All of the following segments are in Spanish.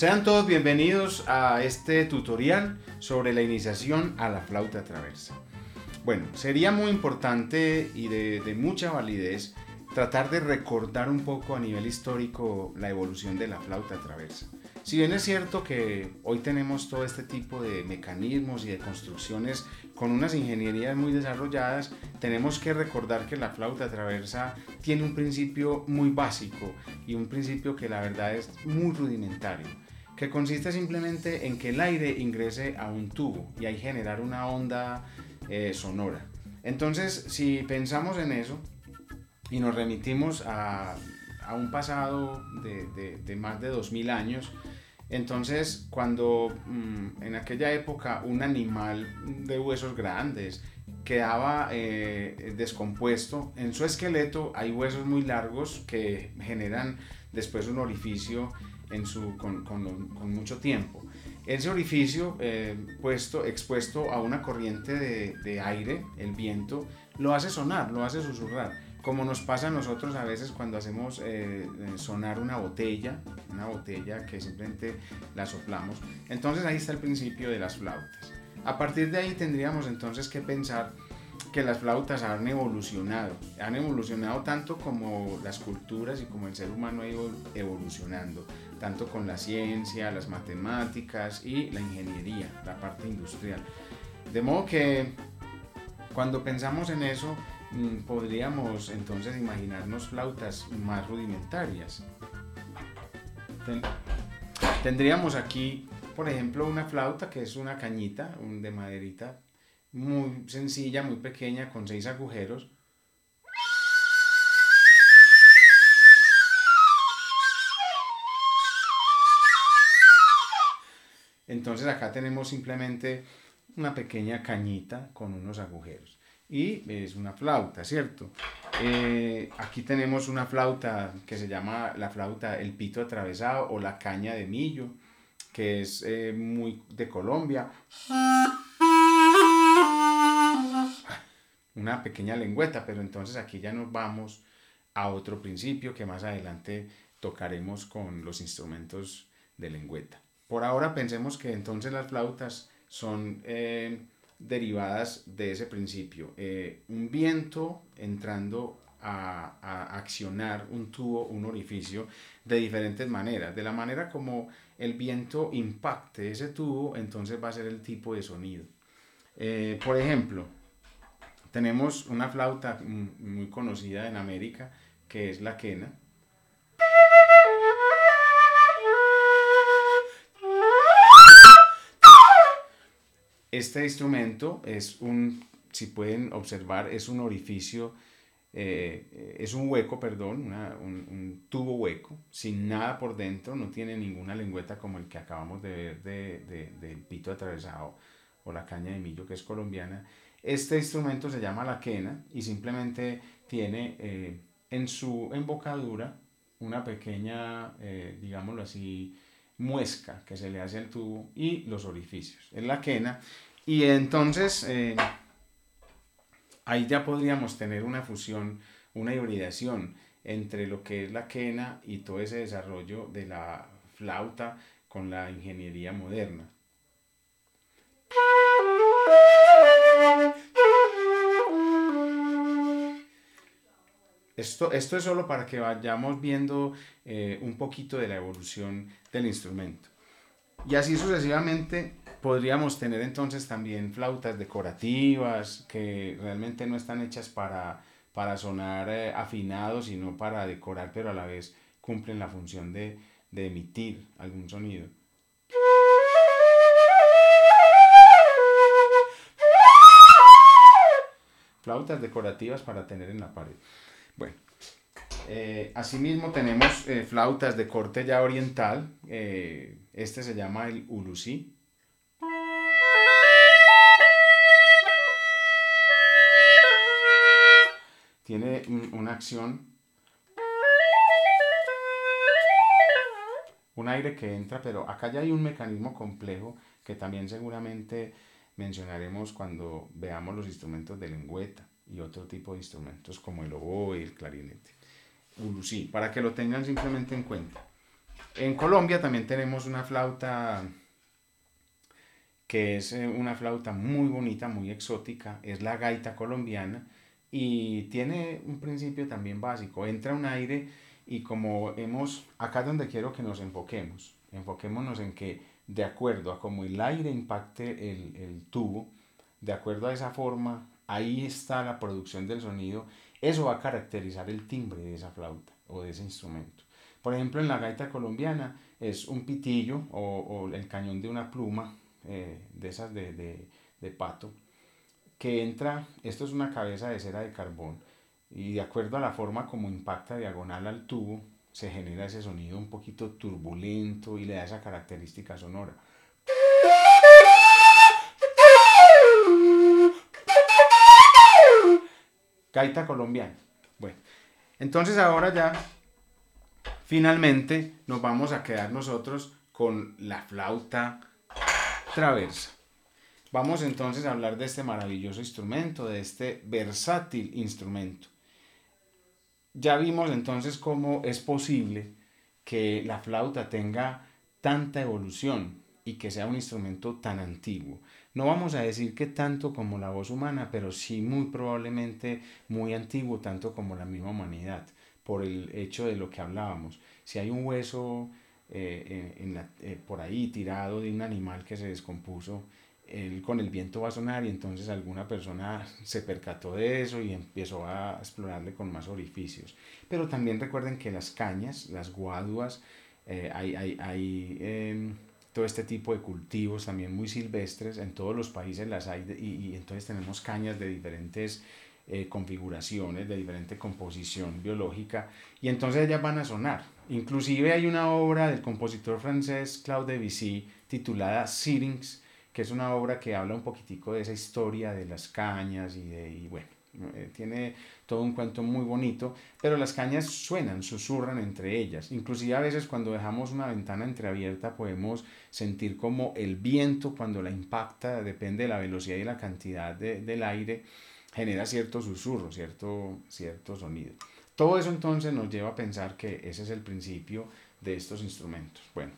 Sean todos bienvenidos a este tutorial sobre la iniciación a la flauta traversa. Bueno, sería muy importante y de, de, mucha validez tratar de recordar un poco a nivel histórico la evolución de la flauta traversa. Si bien es cierto que hoy tenemos todo este tipo de mecanismos y de construcciones con unas ingenierías muy desarrolladas, tenemos que recordar que la flauta traversa tiene un principio muy básico y un principio que la verdad es muy rudimentario, que consiste simplemente en que el aire ingrese a un tubo y ahí generar una onda eh, sonora. Entonces, si pensamos en eso y nos remitimos a, a un pasado de, de, de más de 2000 años, entonces, cuando mmm, en aquella época un animal de huesos grandes quedaba eh, descompuesto, en su esqueleto hay huesos muy largos que generan después un orificio en su, con, con, con mucho tiempo. Ese orificio eh, puesto, expuesto a una corriente de, de aire, el viento, lo hace sonar, lo hace susurrar como nos pasa a nosotros a veces cuando hacemos eh, sonar una botella, una botella que simplemente la soplamos. Entonces ahí está el principio de las flautas. A partir de ahí tendríamos entonces que pensar que las flautas han evolucionado, han evolucionado tanto como las culturas y como el ser humano ha ido evolucionando, tanto con la ciencia, las matemáticas y la ingeniería, la parte industrial. De modo que cuando pensamos en eso, Mm, podríamos entonces imaginarnos flautas más rudimentarias. Tendríamos aquí, por ejemplo, una flauta que es una cañita de maderita muy sencilla, muy pequeña, con seis agujeros. Entonces acá tenemos simplemente una pequeña cañita con unos agujeros y es una flauta, ¿cierto? Eh, aquí tenemos una flauta que se llama la flauta el pito atravesado o la caña de millo, que es eh, muy de Colombia. Una pequeña lengüeta, pero entonces aquí ya nos vamos a otro principio que más adelante tocaremos con los instrumentos de lengüeta. Por ahora pensemos que entonces las flautas son... Eh, derivadas de ese principio. Eh, un viento entrando a, a, accionar un tubo, un orificio, de diferentes maneras. De la manera como el viento impacte ese tubo, entonces va a ser el tipo de sonido. Eh, por ejemplo, tenemos una flauta muy conocida en América, que es la quena, Este instrumento es un, si pueden observar, es un orificio, eh, es un hueco, perdón, una, un, un, tubo hueco, sin nada por dentro, no tiene ninguna lengüeta como el que acabamos de ver del de, de, pito atravesado o la caña de millo que es colombiana. Este instrumento se llama la quena y simplemente tiene eh, en su embocadura una pequeña, eh, digámoslo así, muesca que se le hace al tubo y los orificios. Es la quena. Y entonces eh, ahí ya podríamos tener una fusión, una hibridación entre lo que es la quena y todo ese desarrollo de la flauta con la ingeniería moderna. Esto, esto es solo para que vayamos viendo eh, un poquito de la evolución del instrumento. Y así sucesivamente podríamos tener entonces también flautas decorativas que realmente no están hechas para, para sonar eh, afinados, sino para decorar, pero a la vez cumplen la función de, de emitir algún sonido. Flautas decorativas para tener en la pared. Bueno, eh, asimismo tenemos eh, flautas de corte ya oriental. Eh, este se llama el ulusí. Tiene un, una acción. Un aire que entra, pero acá ya hay un mecanismo complejo que también seguramente mencionaremos cuando veamos los instrumentos de lengüeta y otro tipo de instrumentos como el oboe y el clarinete. Ulusí, para que lo tengan simplemente en cuenta. En Colombia también tenemos una flauta que es eh, una flauta muy bonita, muy exótica, es la gaita colombiana y tiene un principio también básico, entra un aire y como hemos, acá es donde quiero que nos enfoquemos, enfoquémonos en que de acuerdo a cómo el aire impacte el, el tubo, de acuerdo a esa forma, ahí está la producción del sonido, eso va a caracterizar el timbre de esa flauta o de ese instrumento. Por ejemplo, en la gaita colombiana es un pitillo o, el cañón de una pluma, eh, de esas de, de, pato, que entra, esto es una cabeza de cera de carbón, y de acuerdo a la forma como impacta diagonal al tubo, se genera ese sonido un poquito turbulento y le da esa característica sonora. Gaita colombiana. Bueno, entonces ahora ya finalmente nos vamos a quedar nosotros con la flauta traversa. Vamos entonces a hablar de este maravilloso instrumento, de este versátil instrumento. Ya vimos entonces cómo es posible que la flauta tenga tanta evolución y que sea un instrumento tan antiguo. No vamos a decir que tanto como la voz humana, pero sí muy probablemente muy antiguo, tanto como la misma humanidad, por el hecho de lo que hablábamos. Si hay un hueso eh, eh, por ahí tirado de un animal que se descompuso, él con el viento va a sonar y entonces alguna persona se percató de eso y empezó a explorarle con más orificios. Pero también recuerden que las cañas, las guaduas, eh, hay, hay, hay em, todo este tipo de cultivos también muy silvestres, en todos los países las hay y, entonces tenemos cañas de diferentes eh, configuraciones, de diferente composición biológica y entonces ellas van a sonar. Inclusive hay una obra del compositor francés Claude Debussy titulada Syrinx, que es una obra que habla un poquitico de esa historia de las cañas y de, y bueno, eh, tiene todo un cuento muy bonito, pero las cañas suenan, susurran entre ellas. Inclusive a veces cuando dejamos una ventana entreabierta podemos sentir como el viento cuando la impacta, depende de la velocidad y la cantidad de, del aire, genera cierto susurro, cierto, cierto sonido. Todo eso entonces nos lleva a pensar que ese es el principio de estos instrumentos. Bueno,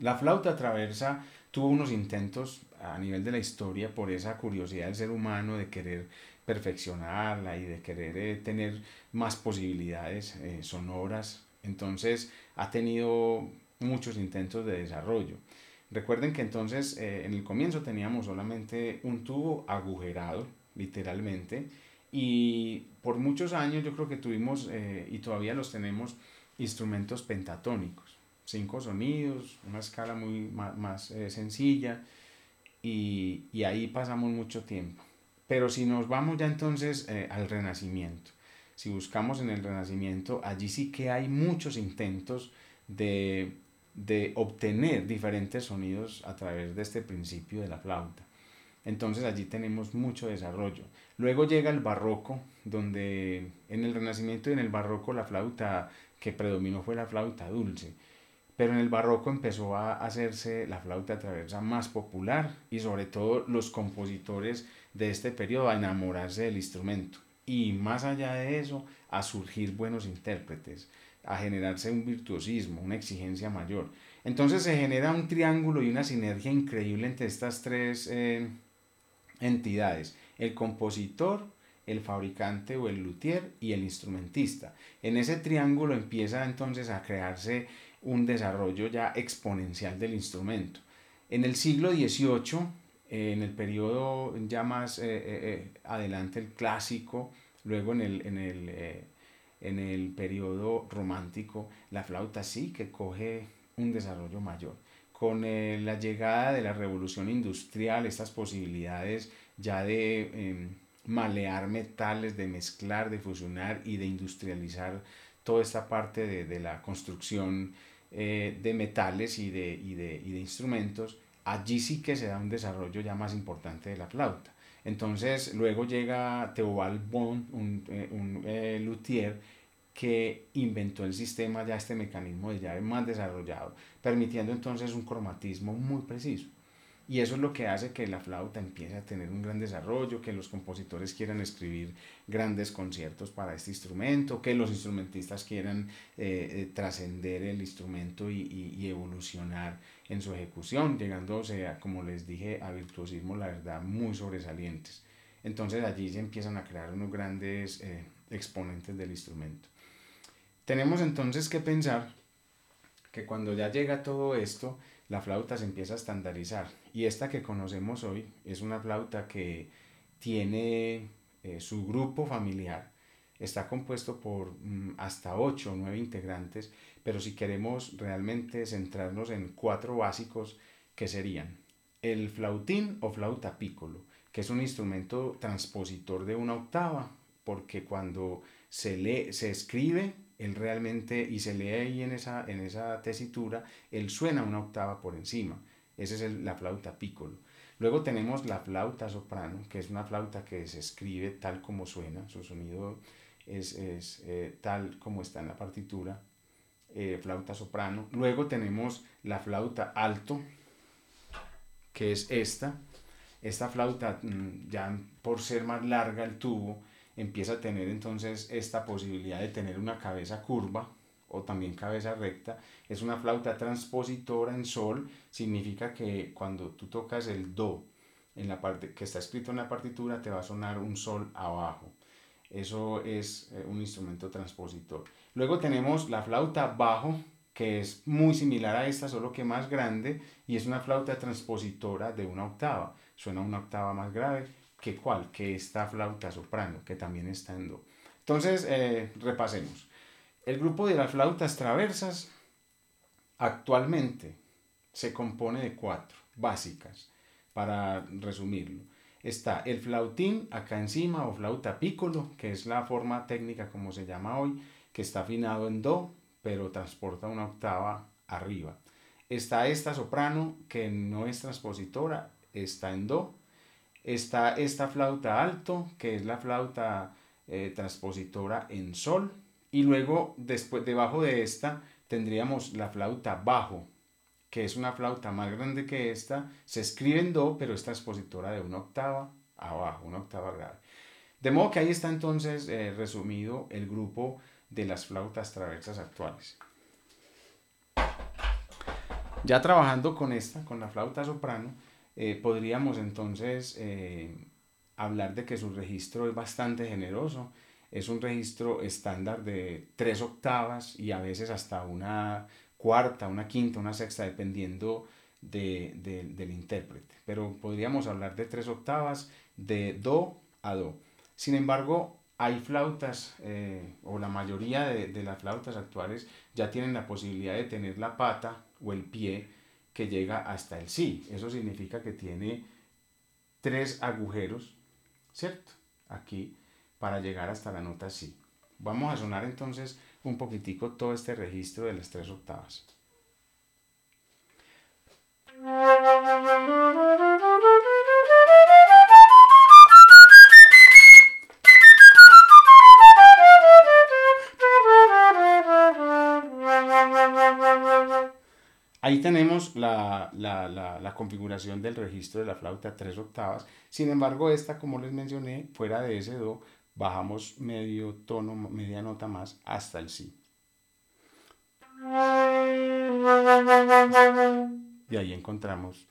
la flauta traversa tuvo unos intentos a nivel de la historia por esa curiosidad del ser humano de querer perfeccionarla y de querer eh, tener más posibilidades eh, sonoras. Entonces ha tenido muchos intentos de desarrollo. Recuerden que entonces eh, en el comienzo teníamos solamente un tubo agujerado, literalmente, y por muchos años yo creo que tuvimos y todavía los tenemos instrumentos pentatónicos, cinco sonidos, una escala muy más, sencilla, y, y ahí pasamos mucho tiempo. Pero si nos vamos ya entonces eh, al Renacimiento, si buscamos en el Renacimiento, allí sí que hay muchos intentos de, de obtener diferentes sonidos a través de este principio de la flauta. Entonces allí tenemos mucho desarrollo. Luego llega el barroco, donde en el Renacimiento y en el barroco la flauta que predominó fue la flauta dulce. Pero en el barroco empezó a hacerse la flauta traversa más popular y sobre todo los compositores de este periodo a enamorarse del instrumento y más allá de eso a surgir buenos intérpretes, a generarse un virtuosismo, una exigencia mayor. Entonces se genera un triángulo y una sinergia increíble entre estas tres eh, entidades, el compositor, el fabricante o el luthier y el instrumentista. En ese triángulo empieza entonces a crearse un desarrollo ya exponencial del instrumento. En el siglo XVIII en el periodo ya más eh, eh, eh, adelante el clásico, luego en el, en el, en el periodo romántico, la flauta sí que coge un desarrollo mayor. Con la llegada de la revolución industrial, estas posibilidades ya de em, malear metales, de mezclar, de fusionar y de industrializar toda esta parte de, de la construcción de metales y de, y de, y de instrumentos, allí sí que se da un desarrollo ya más importante de la flauta. Entonces luego llega Theobald Bon, un, eh, un eh, luthier, que inventó el sistema, ya este mecanismo de llave más desarrollado, permitiendo entonces un cromatismo muy preciso. Y eso es lo que hace que la flauta empiece a tener un gran desarrollo, que los compositores quieran escribir grandes conciertos para este instrumento, que los instrumentistas quieran eh, eh, trascender el instrumento y, y, evolucionar en su ejecución, llegándose a, como les dije, a virtuosismo, la verdad, muy sobresalientes. Entonces allí se empiezan a crear unos grandes eh, exponentes del instrumento. Tenemos entonces que pensar que cuando ya llega todo esto, la flauta se empieza a estandarizar. Y esta que conocemos hoy es una flauta que tiene eh, su grupo familiar. Está compuesto por mm, hasta 8 o 9 integrantes, pero si queremos realmente centrarnos en cuatro básicos que serían el flautín o flauta piccolo, que es un instrumento transpositor de una octava, porque cuando se lee, se escribe, él realmente, y se lee ahí en esa, en esa tesitura, él suena una octava por encima. Esa es la flauta piccolo. Luego tenemos la flauta soprano, que es una flauta que se escribe tal como suena, su sonido es, es eh, tal como está en la partitura, eh, flauta soprano. Luego tenemos la flauta alto, que es esta, esta flauta, mm, ya por ser más larga el tubo, empieza a tener entonces esta posibilidad de tener una cabeza curva o también cabeza recta. Es una flauta transpositora en sol, significa que cuando tú tocas el do en la parte que está escrito en la partitura te va a sonar un sol abajo. Eso es eh, un instrumento transpositor. Luego tenemos la flauta bajo, que es muy similar a esta, solo que más grande, y es una flauta transpositora de una octava suena una octava más grave que cuál, que esta flauta soprano, que también está en do. Entonces, eh, repasemos. El grupo de las flautas traversas actualmente se compone de cuatro básicas, para resumirlo. Está el flautín acá encima o flauta piccolo, que es la forma técnica como se llama hoy, que está afinado en do, pero transporta una octava arriba. Está esta soprano que no es transpositora, está en do. Está esta flauta alto, que es la flauta eh, transpositora en sol. Y luego, después, debajo de esta, tendríamos la flauta bajo, que es una flauta más grande que esta. Se escribe en do, pero es transpositora de una octava abajo, una octava grave. De modo que ahí está entonces eh, resumido el grupo de las flautas traversas actuales. Ya trabajando con esta, con la flauta soprano, eh, podríamos entonces eh, hablar de que su registro es bastante generoso. Es un registro estándar de tres octavas y a veces hasta una cuarta, una quinta, una sexta, dependiendo de, del intérprete. Pero podríamos hablar de tres octavas de do a do. Sin embargo, hay flautas, eh, o la mayoría de, de, las flautas actuales ya tienen la posibilidad de tener la pata o el pie que llega hasta el sí. Eso significa que tiene tres agujeros, ¿cierto? Aquí para llegar hasta la nota sí. Vamos a sonar entonces un poquitico todo este registro de las tres octavas. Tenemos la, configuración del registro de la flauta tres octavas. Sin embargo, esta, como les mencioné, fuera de ese do, bajamos medio tono, media nota más hasta el si. Y ahí encontramos,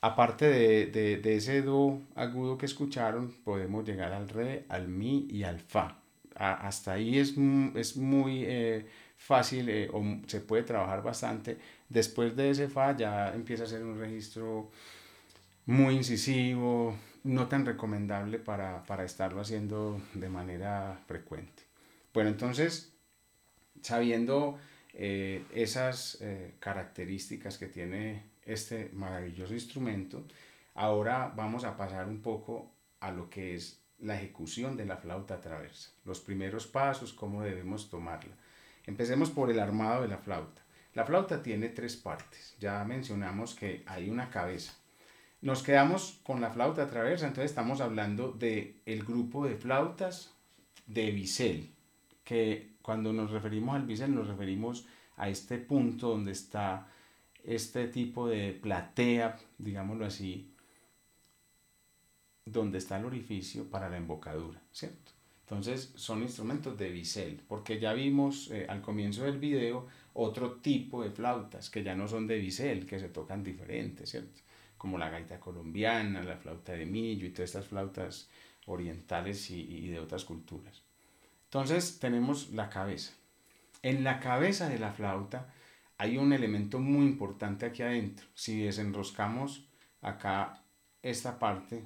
aparte de, ese do agudo que escucharon, podemos llegar al re, al mi y al fa. Hasta ahí es, es muy eh, fácil eh, o se puede trabajar bastante Después de ese fa ya empieza a ser un registro muy incisivo, no tan recomendable para, estarlo haciendo de manera frecuente. Bueno, entonces, sabiendo eh, esas características que tiene este maravilloso instrumento, ahora vamos a pasar un poco a lo que es la ejecución de la flauta traversa, los primeros pasos, cómo debemos tomarla. Empecemos por el armado de la flauta. La flauta tiene tres partes. Ya mencionamos que hay una cabeza. Nos quedamos con la flauta traversa, entonces estamos hablando del el grupo de flautas de bisel, que cuando nos referimos al bisel nos referimos a este punto donde está este tipo de platea, digámoslo así, donde está el orificio para la embocadura, ¿cierto? Entonces son instrumentos de bisel, porque ya vimos eh, al comienzo del video otro tipo de flautas que ya no son de bisel, que se tocan diferentes, ¿cierto? Como la gaita colombiana, la flauta de millo y todas estas flautas orientales y, y de otras culturas. Entonces tenemos la cabeza. En la cabeza de la flauta hay un elemento muy importante aquí adentro. Si desenroscamos acá esta parte,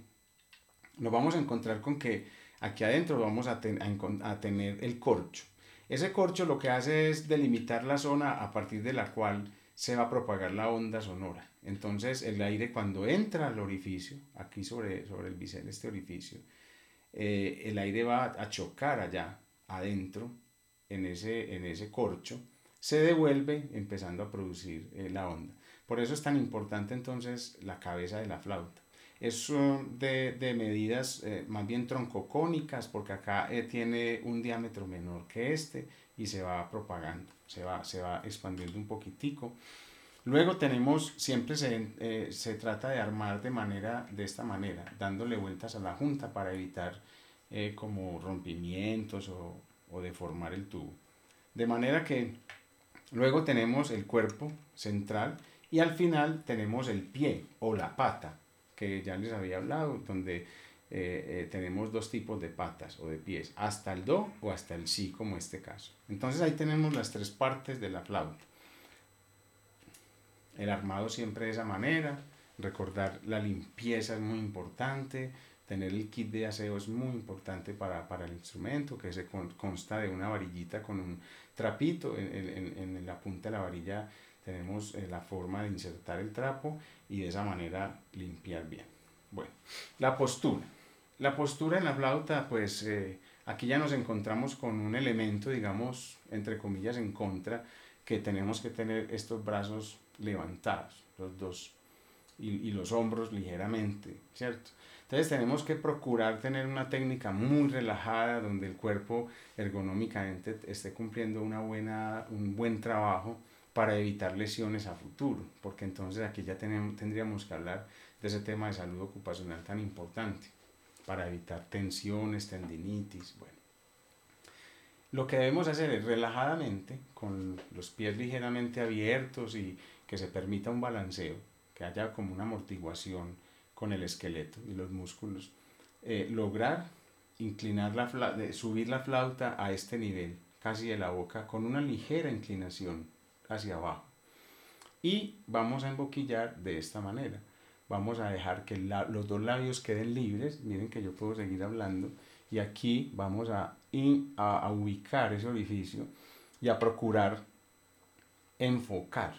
nos vamos a encontrar con que aquí adentro vamos a, tener el corcho. Ese corcho lo que hace es delimitar la zona a partir de la cual se va a propagar la onda sonora. Entonces el aire cuando entra al orificio, aquí sobre, sobre el bisel, este orificio, eh, el aire va a chocar allá adentro, en ese, en ese corcho, se devuelve empezando a producir eh, la onda. Por eso es tan importante entonces la cabeza de la flauta. Es de, de medidas eh, más bien troncocónicas porque acá eh, tiene un diámetro menor que este y se va propagando, se va, se va expandiendo un poquitico. Luego tenemos, siempre se, se, trata de armar de manera, de esta manera, dándole vueltas a la junta para evitar como rompimientos o, o deformar el tubo. De manera que luego tenemos el cuerpo central y al final tenemos el pie o la pata, que ya les había hablado, donde eh, eh, tenemos dos tipos de patas o de pies, hasta el do o hasta el si, como este caso. Entonces ahí tenemos las tres partes de la flauta. El armado siempre de esa manera, recordar la limpieza es muy importante, Tener el kit de aseo es muy importante para, para el instrumento, que se consta de una varillita con un trapito. En, en, en la punta de la varilla tenemos eh, la forma de insertar el trapo y de esa manera limpiar bien. Bueno, la postura. La postura en la flauta, pues eh, aquí ya nos encontramos con un elemento, digamos, entre comillas, en contra, que tenemos que tener estos brazos levantados, los dos, y, y los hombros ligeramente, ¿cierto? Entonces tenemos que procurar tener una técnica muy relajada donde el cuerpo ergonómicamente esté cumpliendo una buena, un buen trabajo para evitar lesiones a futuro, porque entonces aquí ya tenemos, tendríamos que hablar de ese tema de salud ocupacional tan importante, para evitar tensiones, tendinitis, bueno. Lo que debemos hacer es relajadamente, con los pies ligeramente abiertos y que se permita un balanceo, que haya como una amortiguación con el esqueleto y los músculos, eh, lograr inclinar la subir la flauta a este nivel, casi de la boca, con una ligera inclinación hacia abajo. Y vamos a emboquillar de esta manera. Vamos a dejar que los dos labios queden libres. Miren que yo puedo seguir hablando. Y aquí vamos a, a ubicar ese orificio y a procurar enfocar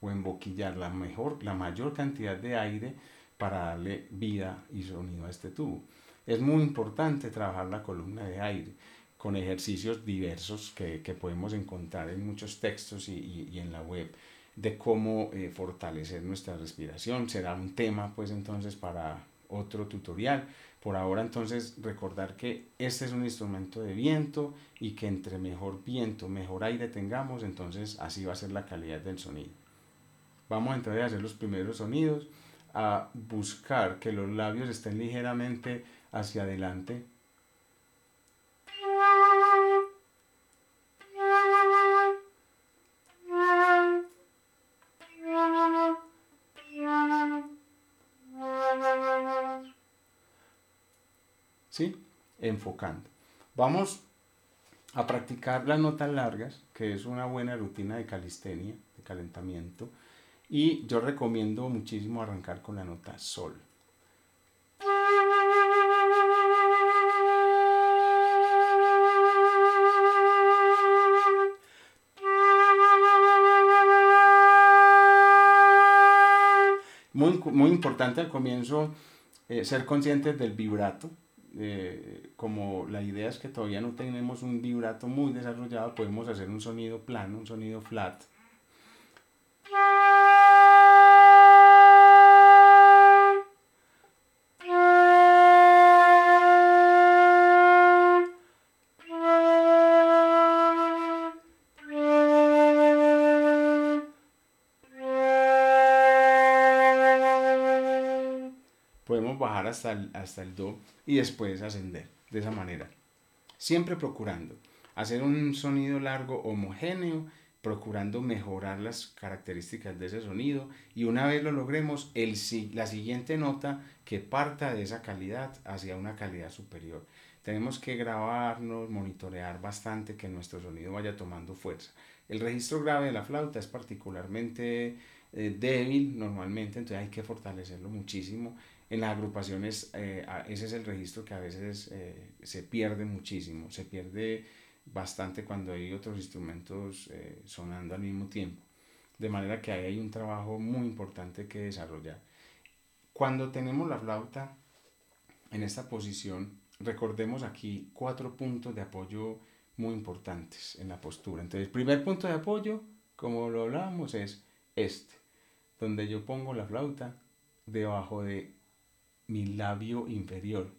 o emboquillar la, mejor, la mayor cantidad de aire para darle vida y sonido a este tubo. Es muy importante trabajar la columna de aire con ejercicios diversos que, que podemos encontrar en muchos textos y, y, en la web de cómo eh, fortalecer nuestra respiración. Será un tema pues entonces para otro tutorial. Por ahora entonces recordar que este es un instrumento de viento y que entre mejor viento, mejor aire tengamos, entonces así va a ser la calidad del sonido. Vamos entonces a hacer los primeros sonidos a buscar que los labios estén ligeramente hacia adelante. Enfocando. Vamos a practicar las notas largas, que es una buena rutina de calistenia, de calentamiento. Y yo recomiendo muchísimo arrancar con la nota sol. Muy, muy importante al comienzo eh, ser conscientes del vibrato. Eh, como la idea es que todavía no tenemos un vibrato muy desarrollado, podemos hacer un sonido plano, un sonido flat. Hasta el, hasta el do y después ascender de esa manera. Siempre procurando hacer un sonido largo homogéneo, procurando mejorar las características de ese sonido y una vez lo logremos, el, la siguiente nota que parta de esa calidad hacia una calidad superior. Tenemos que grabarnos, monitorear bastante que nuestro sonido vaya tomando fuerza. El registro grave de la flauta es particularmente eh, débil normalmente, entonces hay que fortalecerlo muchísimo. En las agrupaciones eh, ese es el registro que a veces eh, se pierde muchísimo, se pierde bastante cuando hay otros instrumentos sonando al mismo tiempo. De manera que ahí hay un trabajo muy importante que desarrollar. Cuando tenemos la flauta en esta posición, recordemos aquí cuatro puntos de apoyo muy importantes en la postura. Entonces, primer punto de apoyo, como lo hablábamos, es este, donde yo pongo la flauta debajo de mi labio inferior.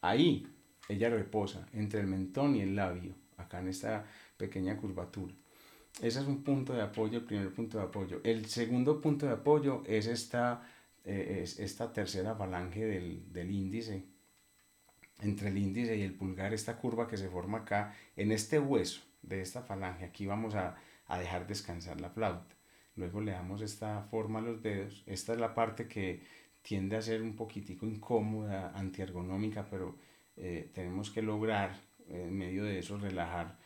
Ahí ella reposa entre el mentón y el labio, acá en esta pequeña curvatura. Ese es un punto de apoyo, el primer punto de apoyo. El segundo punto de apoyo es esta, eh, es esta tercera falange del, del índice entre el índice y el pulgar, esta curva que se forma acá, en este hueso de esta falange, aquí vamos a, dejar descansar la flauta. Luego le damos esta forma a los dedos. Esta es la parte que tiende a ser un poquitico incómoda, antiergonómica, pero eh, tenemos que lograr en medio de eso relajar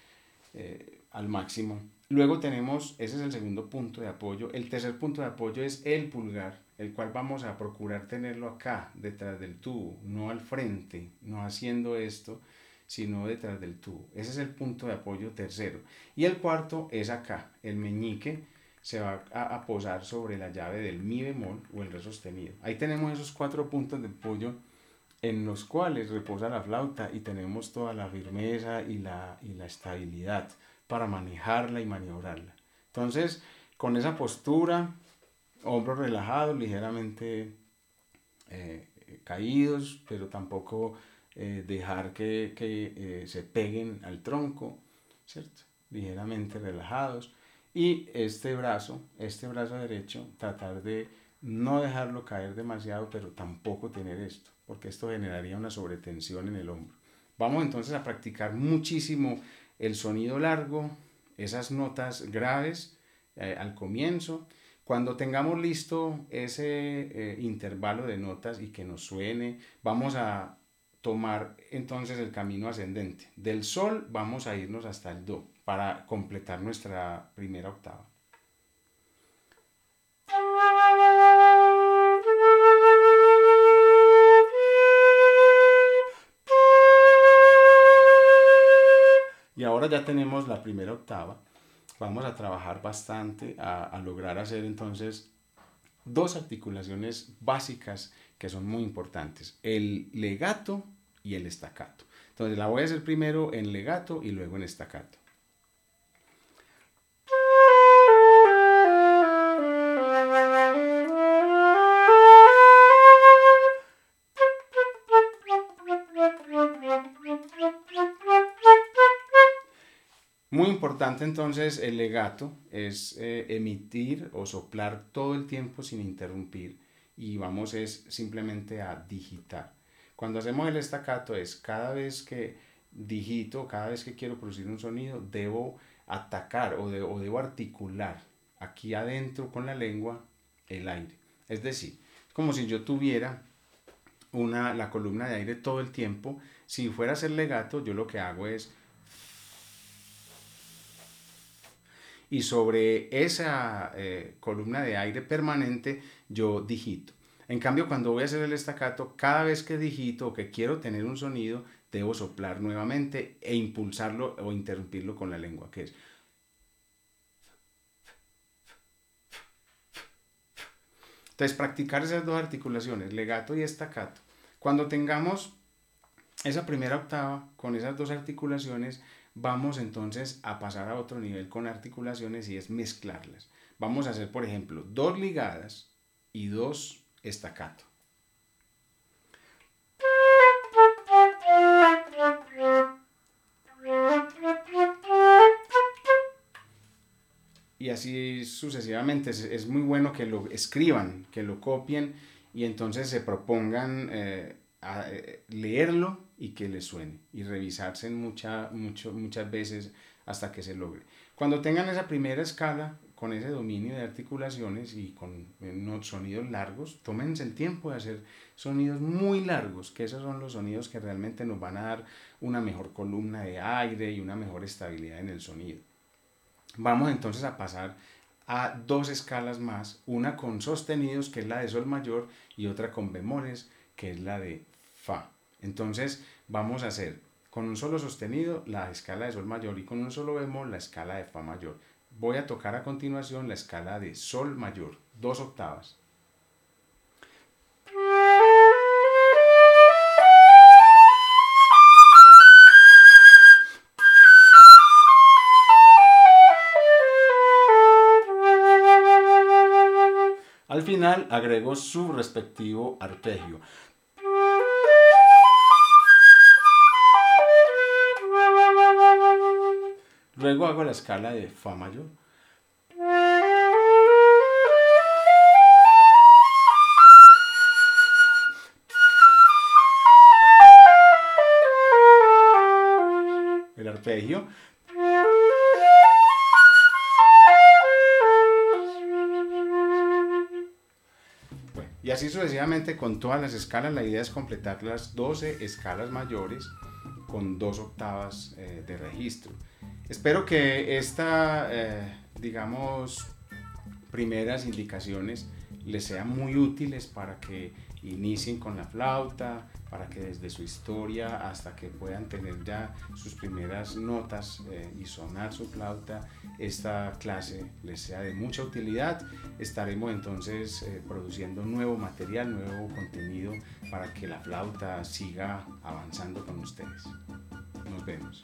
eh, al máximo. Luego tenemos, ese es el segundo punto de apoyo. El tercer punto de apoyo es el pulgar el cual vamos a procurar tenerlo acá, detrás del tubo, no al frente, no haciendo esto, sino detrás del tubo. Ese es el punto de apoyo tercero. Y el cuarto es acá, el meñique se va a, posar sobre la llave del mi bemol o el re sostenido. Ahí tenemos esos cuatro puntos de apoyo en los cuales reposa la flauta y tenemos toda la firmeza y la, y la estabilidad para manejarla y maniobrarla. Entonces, con esa postura, hombros relajados, ligeramente eh, caídos, pero tampoco eh, dejar que, eh, se peguen al tronco, ¿cierto? Ligeramente relajados. Y este brazo, este brazo derecho, tratar de no dejarlo caer demasiado, pero tampoco tener esto, porque esto generaría una sobretensión en el hombro. Vamos entonces a practicar muchísimo el sonido largo, esas notas graves al comienzo cuando tengamos listo ese eh, intervalo de notas y que nos suene, vamos a tomar entonces el camino ascendente. Del sol vamos a irnos hasta el do para completar nuestra primera octava. Y ahora ya tenemos la primera octava vamos a trabajar bastante a, lograr hacer entonces dos articulaciones básicas que son muy importantes, el legato y el estacato. Entonces la voy a hacer primero en legato y luego en estacato. Muy importante entonces el legato es eh, emitir o soplar todo el tiempo sin interrumpir y vamos es simplemente a digitar. Cuando hacemos el estacato es cada vez que digito, cada vez que quiero producir un sonido, debo atacar o, o debo articular aquí adentro con la lengua el aire. Es decir, como si yo tuviera una, la columna de aire todo el tiempo. Si fuera a legato, yo lo que hago es y sobre esa eh, columna de aire permanente yo digito. En cambio, cuando voy a hacer el estacato, cada vez que digito o que quiero tener un sonido, debo soplar nuevamente e impulsarlo o interrumpirlo con la lengua, que es... Entonces, practicar esas dos articulaciones, legato y estacato. Cuando tengamos esa primera octava con esas dos articulaciones, Vamos entonces a pasar a otro nivel con articulaciones y es mezclarlas. Vamos a hacer, por ejemplo, dos ligadas y dos estacato. Y así sucesivamente. Es, muy bueno que lo escriban, que lo copien y entonces se propongan eh, eh, leerlo y que les suene y revisarse mucha, mucho, muchas veces hasta que se logre. Cuando tengan esa primera escala, con ese dominio de articulaciones y con unos sonidos largos, tómense el tiempo de hacer sonidos muy largos, que esos son los sonidos que realmente nos van a dar una mejor columna de aire y una mejor estabilidad en el sonido. Vamos entonces a pasar a dos escalas más, una con sostenidos, que es la de sol mayor, y otra con bemoles, que es la de fa. Entonces vamos a hacer con un solo sostenido la escala de sol mayor y con un solo bemol la escala de fa mayor. Voy a tocar a continuación la escala de sol mayor, dos octavas. Al final agrego su respectivo arpegio. Luego hago la escala de Fa mayor. El arpegio. y así sucesivamente con todas las escalas. La idea es completar las 12 escalas mayores con dos octavas eh, de registro. Espero que esta, eh, digamos, primeras indicaciones les sean muy útiles para que inicien con la flauta, para que desde su historia hasta que puedan tener ya sus primeras notas eh, y sonar su flauta, esta clase les sea de mucha utilidad. Estaremos entonces eh, produciendo nuevo material, nuevo contenido para que la flauta siga avanzando con ustedes. Nos vemos.